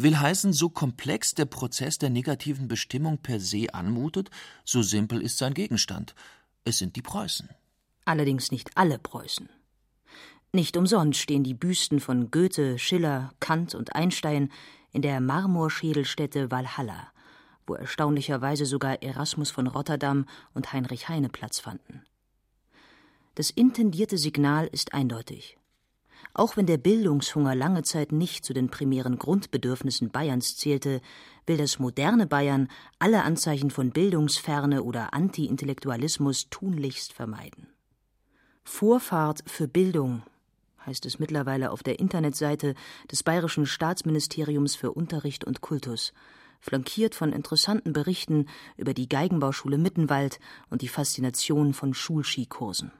Will heißen, so komplex der Prozess der negativen Bestimmung per se anmutet, so simpel ist sein Gegenstand. Es sind die Preußen.
Allerdings nicht alle Preußen. Nicht umsonst stehen die Büsten von Goethe, Schiller, Kant und Einstein in der Marmorschädelstätte Walhalla, wo erstaunlicherweise sogar Erasmus von Rotterdam und Heinrich Heine Platz fanden. Das intendierte Signal ist eindeutig. Auch wenn der Bildungshunger lange Zeit nicht zu den primären Grundbedürfnissen Bayerns zählte, will das moderne Bayern alle Anzeichen von Bildungsferne oder Anti-Intellektualismus tunlichst vermeiden. Vorfahrt für Bildung heißt es mittlerweile auf der Internetseite des Bayerischen Staatsministeriums für Unterricht und Kultus, flankiert von interessanten Berichten über die Geigenbauschule Mittenwald und die Faszination von Schulskikursen.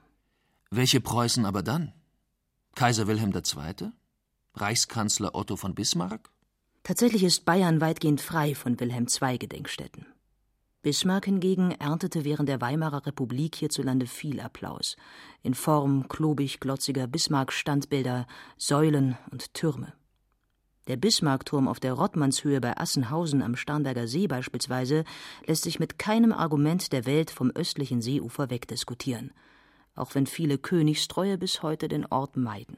Welche Preußen aber dann? Kaiser Wilhelm II.? Reichskanzler Otto von Bismarck?
Tatsächlich ist Bayern weitgehend frei von Wilhelm II Gedenkstätten. Bismarck hingegen erntete während der Weimarer Republik hierzulande viel Applaus in Form klobig-glotziger Bismarck-Standbilder, Säulen und Türme. Der Bismarckturm auf der Rottmannshöhe bei Assenhausen am Starnberger See beispielsweise lässt sich mit keinem Argument der Welt vom östlichen Seeufer wegdiskutieren, auch wenn viele Königstreue bis heute den Ort meiden.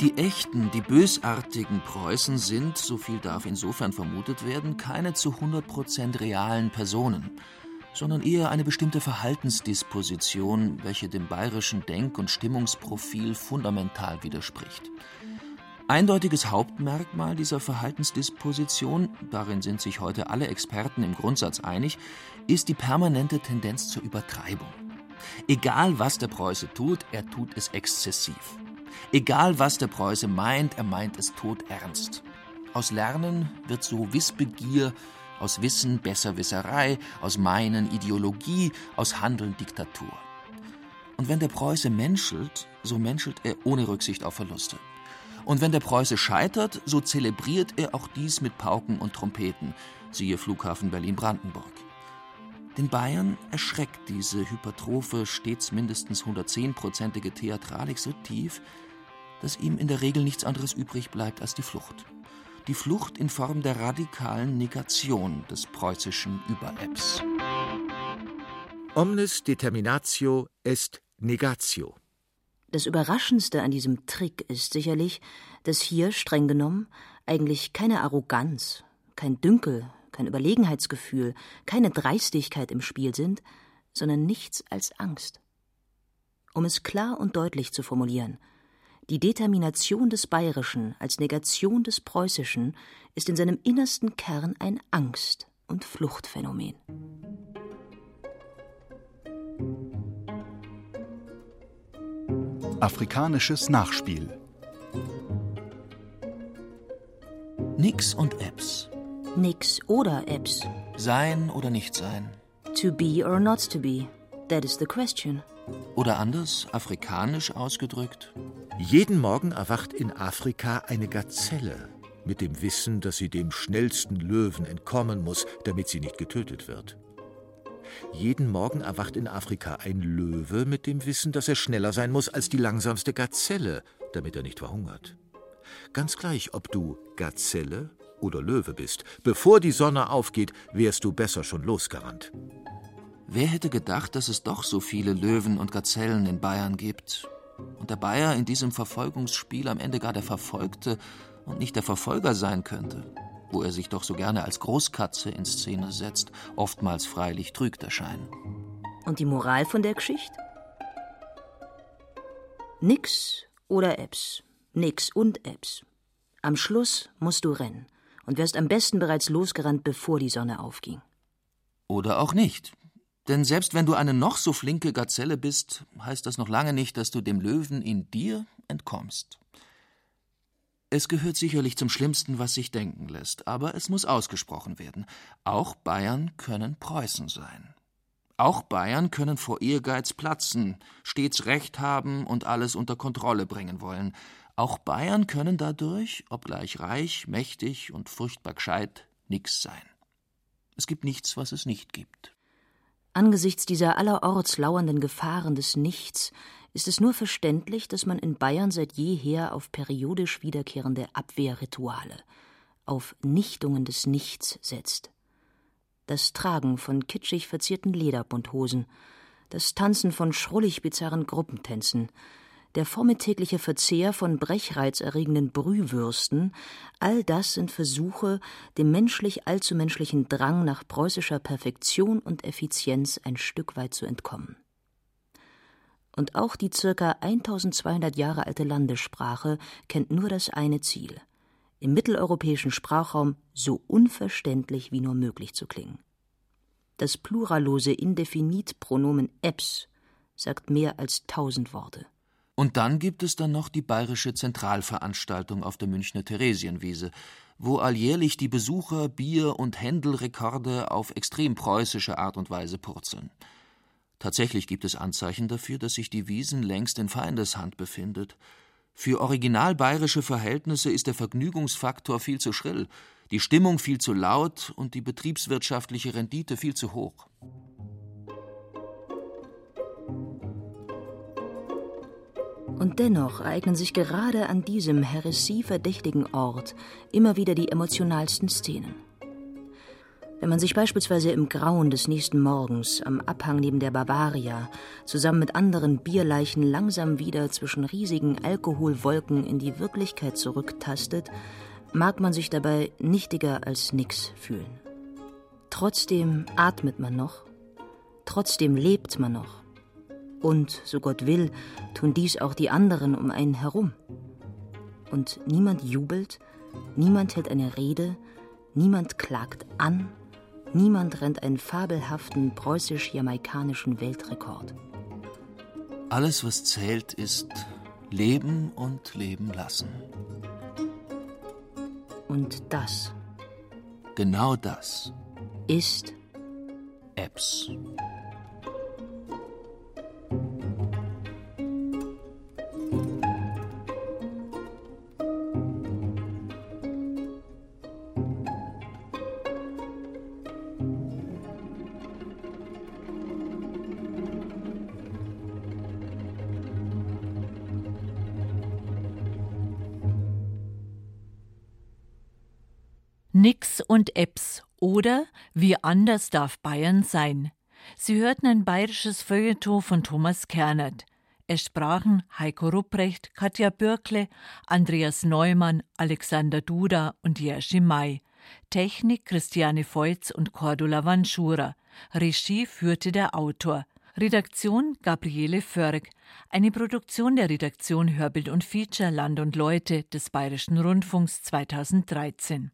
Die echten, die bösartigen Preußen sind, so viel darf insofern vermutet werden, keine zu 100% realen Personen, sondern eher eine bestimmte Verhaltensdisposition, welche dem bayerischen Denk- und Stimmungsprofil fundamental widerspricht. Eindeutiges Hauptmerkmal dieser Verhaltensdisposition, darin sind sich heute alle Experten im Grundsatz einig, ist die permanente Tendenz zur Übertreibung. Egal was der Preuße tut, er tut es exzessiv. Egal was der Preuße meint, er meint es todernst. Aus Lernen wird so Wissbegier, aus Wissen Besserwisserei, aus Meinen Ideologie, aus Handeln Diktatur. Und wenn der Preuße menschelt, so menschelt er ohne Rücksicht auf Verluste. Und wenn der Preuße scheitert, so zelebriert er auch dies mit Pauken und Trompeten, siehe Flughafen Berlin-Brandenburg. Den Bayern erschreckt diese hypertrophe, stets mindestens 110-prozentige Theatralik so tief, dass ihm in der Regel nichts anderes übrig bleibt als die Flucht. Die Flucht in Form der radikalen Negation des preußischen Überebbs.
Omnis determinatio est negatio.
Das Überraschendste an diesem Trick ist sicherlich, dass hier streng genommen eigentlich keine Arroganz, kein Dünkel, kein Überlegenheitsgefühl, keine Dreistigkeit im Spiel sind, sondern nichts als Angst. Um es klar und deutlich zu formulieren, die Determination des Bayerischen als Negation des Preußischen ist in seinem innersten Kern ein Angst- und Fluchtphänomen.
Afrikanisches Nachspiel.
Nix und Ebbs.
Nix oder Ebbs.
Sein oder nicht sein.
To be or not to be. That is the question.
Oder anders, afrikanisch ausgedrückt.
Jeden Morgen erwacht in Afrika eine Gazelle mit dem Wissen, dass sie dem schnellsten Löwen entkommen muss, damit sie nicht getötet wird. Jeden Morgen erwacht in Afrika ein Löwe mit dem Wissen, dass er schneller sein muss als die langsamste Gazelle, damit er nicht verhungert. Ganz gleich, ob du Gazelle oder Löwe bist, bevor die Sonne aufgeht, wärst du besser schon losgerannt.
Wer hätte gedacht, dass es doch so viele Löwen und Gazellen in Bayern gibt? Und der Bayer in diesem Verfolgungsspiel am Ende gar der Verfolgte und nicht der Verfolger sein könnte, wo er sich doch so gerne als Großkatze in Szene setzt, oftmals freilich trügt erscheinen.
Und die Moral von der Geschichte? Nix oder Ebbs. Nix und Ebbs. Am Schluss musst du rennen und wärst am besten bereits losgerannt, bevor die Sonne aufging.
Oder auch nicht. Denn selbst wenn du eine noch so flinke Gazelle bist, heißt das noch lange nicht, dass du dem Löwen in dir entkommst. Es gehört sicherlich zum Schlimmsten, was sich denken lässt, aber es muss ausgesprochen werden. Auch Bayern können Preußen sein. Auch Bayern können vor Ehrgeiz platzen, stets Recht haben und alles unter Kontrolle bringen wollen. Auch Bayern können dadurch, obgleich reich, mächtig und furchtbar gescheit, nix sein. Es gibt nichts, was es nicht gibt.
Angesichts dieser allerorts lauernden Gefahren des Nichts ist es nur verständlich, dass man in Bayern seit jeher auf periodisch wiederkehrende Abwehrrituale, auf Nichtungen des Nichts setzt. Das Tragen von kitschig verzierten Lederbundhosen, das Tanzen von schrullig bizarren Gruppentänzen, der vormittägliche Verzehr von brechreizerregenden Brühwürsten, all das sind Versuche, dem menschlich allzu menschlichen Drang nach preußischer Perfektion und Effizienz ein Stück weit zu entkommen. Und auch die circa 1200 Jahre alte Landessprache kennt nur das eine Ziel: im mitteleuropäischen Sprachraum so unverständlich wie nur möglich zu klingen. Das plurallose Indefinitpronomen eps sagt mehr als tausend Worte.
Und dann gibt es dann noch die bayerische Zentralveranstaltung auf der Münchner Theresienwiese, wo alljährlich die Besucher Bier- und Händelrekorde auf extrem preußische Art und Weise purzeln. Tatsächlich gibt es Anzeichen dafür, dass sich die Wiesen längst in Feindeshand befindet. Für original bayerische Verhältnisse ist der Vergnügungsfaktor viel zu schrill, die Stimmung viel zu laut und die betriebswirtschaftliche Rendite viel zu hoch.
Und dennoch ereignen sich gerade an diesem heresieverdächtigen Ort immer wieder die emotionalsten Szenen. Wenn man sich beispielsweise im Grauen des nächsten Morgens am Abhang neben der Bavaria zusammen mit anderen Bierleichen langsam wieder zwischen riesigen Alkoholwolken in die Wirklichkeit zurücktastet, mag man sich dabei nichtiger als nix fühlen. Trotzdem atmet man noch, trotzdem lebt man noch. Und, so Gott will, tun dies auch die anderen um einen herum. Und niemand jubelt, niemand hält eine Rede, niemand klagt an, niemand rennt einen fabelhaften preußisch-jamaikanischen Weltrekord.
Alles, was zählt, ist Leben und Leben lassen.
Und das.
Genau das.
Ist.
Apps.
Nix und Eps oder Wie anders darf Bayern sein. Sie hörten ein bayerisches Feuilleton von Thomas Kernert. Es sprachen Heiko Rupprecht, Katja Bürkle, Andreas Neumann, Alexander Duda und Jerzy May. Technik Christiane Feutz und Cordula Vanschura. Regie führte der Autor. Redaktion Gabriele Förg. Eine Produktion der Redaktion Hörbild und Feature Land und Leute des Bayerischen Rundfunks 2013.